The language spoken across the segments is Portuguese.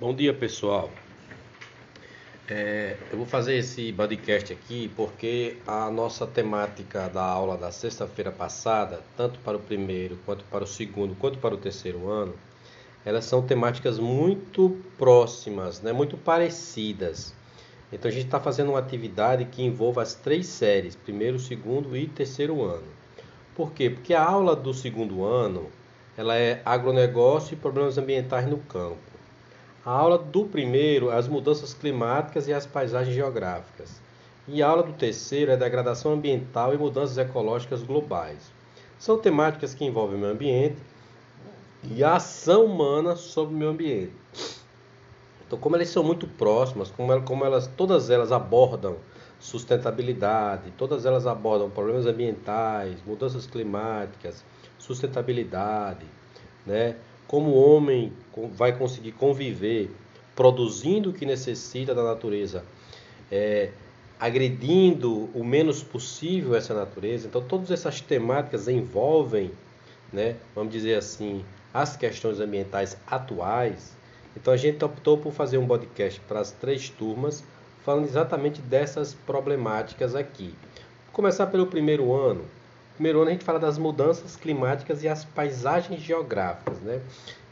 Bom dia, pessoal. É, eu vou fazer esse podcast aqui porque a nossa temática da aula da sexta-feira passada, tanto para o primeiro, quanto para o segundo, quanto para o terceiro ano, elas são temáticas muito próximas, né, muito parecidas. Então a gente está fazendo uma atividade que envolve as três séries, primeiro, segundo e terceiro ano. Por quê? Porque a aula do segundo ano ela é agronegócio e problemas ambientais no campo. A aula do primeiro, as mudanças climáticas e as paisagens geográficas. E a aula do terceiro é degradação ambiental e mudanças ecológicas globais. São temáticas que envolvem o meio ambiente e a ação humana sobre o meio ambiente. Então, como elas são muito próximas, como, elas, como elas, todas elas abordam sustentabilidade, todas elas abordam problemas ambientais, mudanças climáticas, sustentabilidade, né? Como o homem vai conseguir conviver produzindo o que necessita da natureza, é, agredindo o menos possível essa natureza. Então, todas essas temáticas envolvem, né, vamos dizer assim, as questões ambientais atuais. Então, a gente optou por fazer um podcast para as três turmas, falando exatamente dessas problemáticas aqui. Vou começar pelo primeiro ano primeiro ano a gente fala das mudanças climáticas e as paisagens geográficas, né?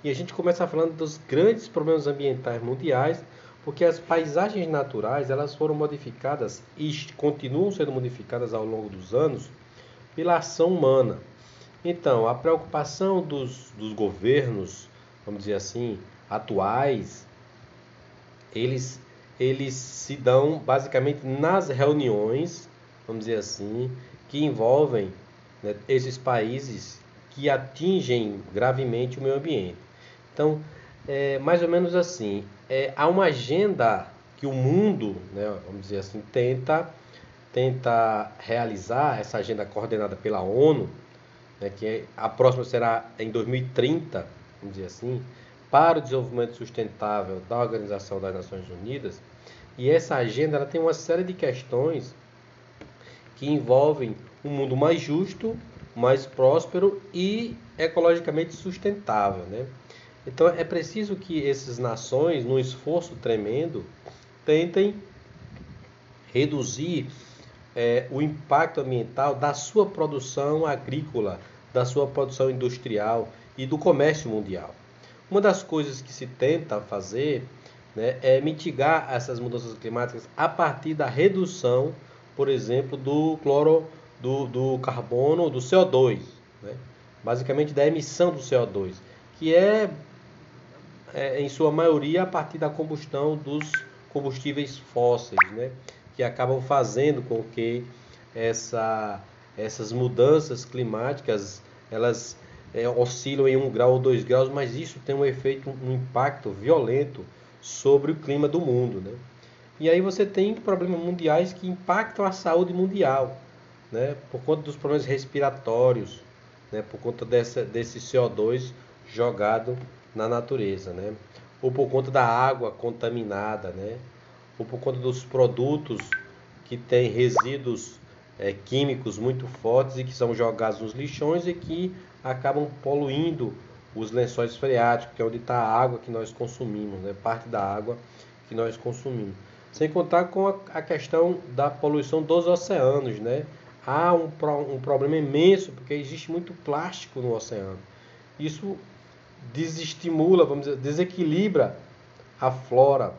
E a gente começa falando dos grandes problemas ambientais mundiais, porque as paisagens naturais elas foram modificadas e continuam sendo modificadas ao longo dos anos pela ação humana. Então, a preocupação dos, dos governos, vamos dizer assim, atuais, eles, eles se dão basicamente nas reuniões, vamos dizer assim, que envolvem né, esses países que atingem gravemente o meio ambiente. Então, é mais ou menos assim, é, há uma agenda que o mundo, né, vamos dizer assim, tenta, tenta realizar, essa agenda coordenada pela ONU, né, que é, a próxima será em 2030, vamos dizer assim, para o desenvolvimento sustentável da Organização das Nações Unidas. E essa agenda ela tem uma série de questões que envolvem um mundo mais justo, mais próspero e ecologicamente sustentável. Né? Então é preciso que essas nações, num esforço tremendo, tentem reduzir é, o impacto ambiental da sua produção agrícola, da sua produção industrial e do comércio mundial. Uma das coisas que se tenta fazer né, é mitigar essas mudanças climáticas a partir da redução, por exemplo, do cloro do, do carbono, do CO2, né? basicamente da emissão do CO2, que é, é, em sua maioria a partir da combustão dos combustíveis fósseis, né? que acabam fazendo com que essa, essas mudanças climáticas elas é, oscilam em um grau ou dois graus, mas isso tem um efeito, um impacto violento sobre o clima do mundo. Né? E aí você tem problemas mundiais que impactam a saúde mundial né, por conta dos problemas respiratórios, né, por conta dessa, desse CO2 jogado na natureza, né, ou por conta da água contaminada, né, ou por conta dos produtos que têm resíduos é, químicos muito fortes e que são jogados nos lixões e que acabam poluindo os lençóis freáticos, que é onde está a água que nós consumimos, né, parte da água que nós consumimos. Sem contar com a, questão da poluição dos oceanos, né? há um, um problema imenso, porque existe muito plástico no oceano. Isso desestimula, vamos dizer, desequilibra a flora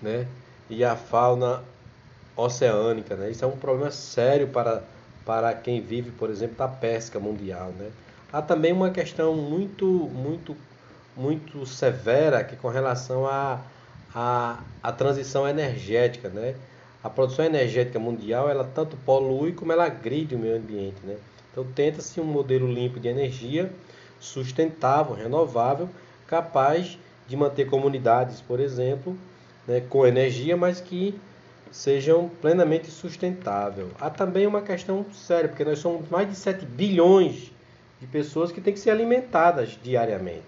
né? e a fauna oceânica. Né? Isso é um problema sério para, para quem vive, por exemplo, da pesca mundial. Né? Há também uma questão muito, muito, muito severa que com relação a, a, a, transição energética. Né? a produção energética mundial ela tanto polui como ela agride o meio ambiente. Né? Então tenta-se um modelo limpo de energia, sustentável, renovável, capaz de manter comunidades, por exemplo, né, com energia, mas que sejam plenamente sustentáveis. Há também uma questão séria, porque nós somos mais de 7 bilhões de pessoas que têm que ser alimentadas diariamente.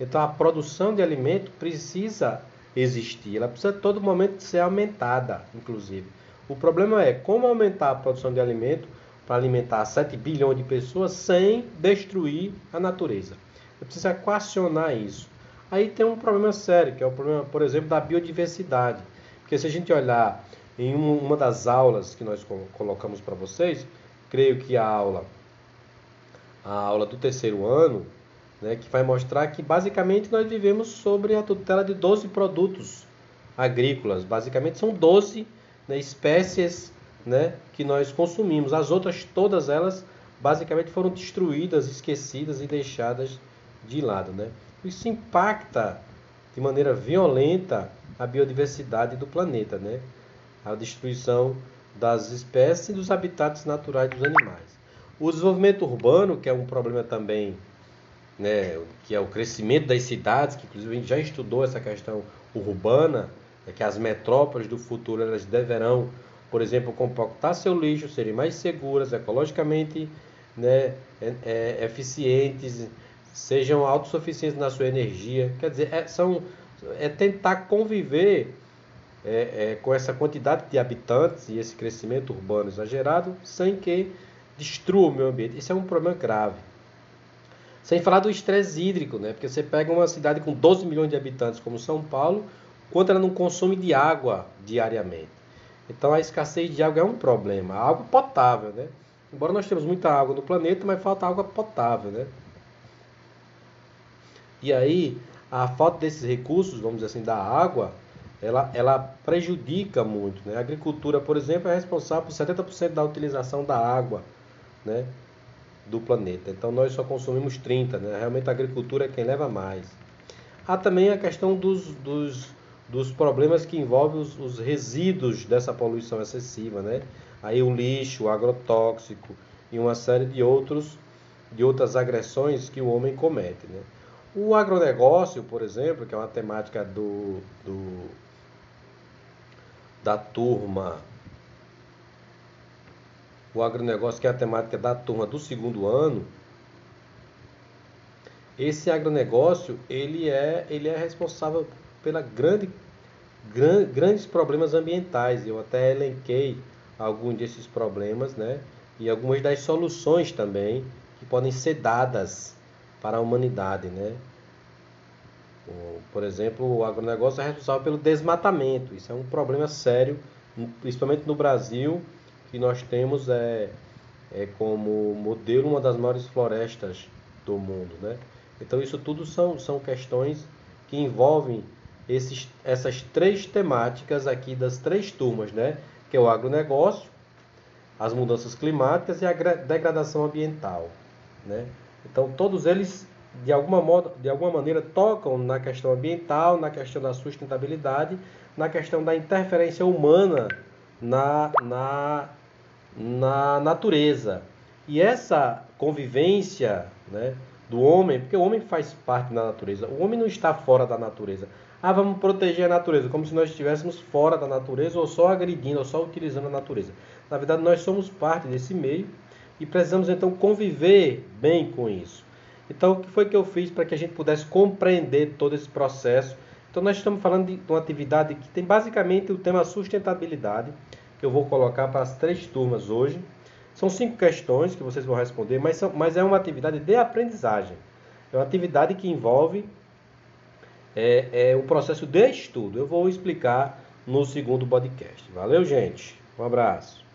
Então a produção de alimento precisa existir. Ela precisa a todo momento ser aumentada, inclusive. O problema é como aumentar a produção de alimento para alimentar 7 bilhões de pessoas sem destruir a natureza. Você precisa equacionar isso. Aí tem um problema sério, que é o problema, por exemplo, da biodiversidade. Porque se a gente olhar em uma das aulas que nós colocamos para vocês, creio que a aula a aula do terceiro ano, né, que vai mostrar que basicamente nós vivemos sobre a tutela de 12 produtos agrícolas. Basicamente são 12 né, espécies né, que nós consumimos. As outras, todas elas, basicamente foram destruídas, esquecidas e deixadas de lado. Né? Isso impacta de maneira violenta a biodiversidade do planeta, né? a destruição das espécies e dos habitats naturais dos animais. O desenvolvimento urbano, que é um problema também, né, que é o crescimento das cidades, que inclusive a gente já estudou essa questão urbana, é que as metrópoles do futuro elas deverão, por exemplo, compactar seu lixo, serem mais seguras, ecologicamente né, é, é, eficientes, sejam autossuficientes na sua energia. Quer dizer, é, são, é tentar conviver é, é, com essa quantidade de habitantes e esse crescimento urbano exagerado sem que destrua o meio ambiente. Isso é um problema grave. Sem falar do estresse hídrico, né? porque você pega uma cidade com 12 milhões de habitantes como São Paulo, quanto ela não consome de água diariamente. Então a escassez de água é um problema. Água potável, né? Embora nós temos muita água no planeta, mas falta água potável, né? E aí, a falta desses recursos, vamos dizer assim, da água, ela, ela prejudica muito. Né? A agricultura, por exemplo, é responsável por 70% da utilização da água né, do planeta. Então nós só consumimos 30%. Né? Realmente a agricultura é quem leva mais. Há também a questão dos, dos dos problemas que envolvem os, os, resíduos dessa poluição excessiva, né? Aí o lixo, o agrotóxico e uma série de outros de outras agressões que o homem comete, né? O agronegócio, por exemplo, que é uma temática do, do da turma o agronegócio, que é a temática da turma do segundo ano, esse agronegócio ele é, ele é responsável pela grande, gran, grandes problemas ambientais. Eu até elenquei alguns desses problemas, né? E algumas das soluções também que podem ser dadas para a humanidade, né? Por exemplo, o agronegócio é responsável pelo desmatamento. Isso é um problema sério, principalmente no Brasil, que nós temos é, é como modelo uma das maiores florestas do mundo, né? Então isso tudo são, são questões que envolvem esses, essas três temáticas aqui das três turmas, né? Que é o agronegócio, as mudanças climáticas e a degradação ambiental, né? Então todos eles de alguma, modo, de alguma maneira tocam na questão ambiental, na questão da sustentabilidade, na questão da interferência humana na, na, na natureza. E essa convivência né, do homem, porque o homem faz parte da natureza, o homem não está fora da natureza. Ah, vamos proteger a natureza, como se nós estivéssemos fora da natureza ou só agredindo, ou só utilizando a natureza. Na verdade, nós somos parte desse meio e precisamos então conviver bem com isso. Então, o que foi que eu fiz para que a gente pudesse compreender todo esse processo? Então, nós estamos falando de uma atividade que tem basicamente o tema sustentabilidade, que eu vou colocar para as três turmas hoje. São cinco questões que vocês vão responder, mas, são, mas é uma atividade de aprendizagem. É uma atividade que envolve é, é um processo de estudo. Eu vou explicar no segundo podcast. Valeu, gente. Um abraço.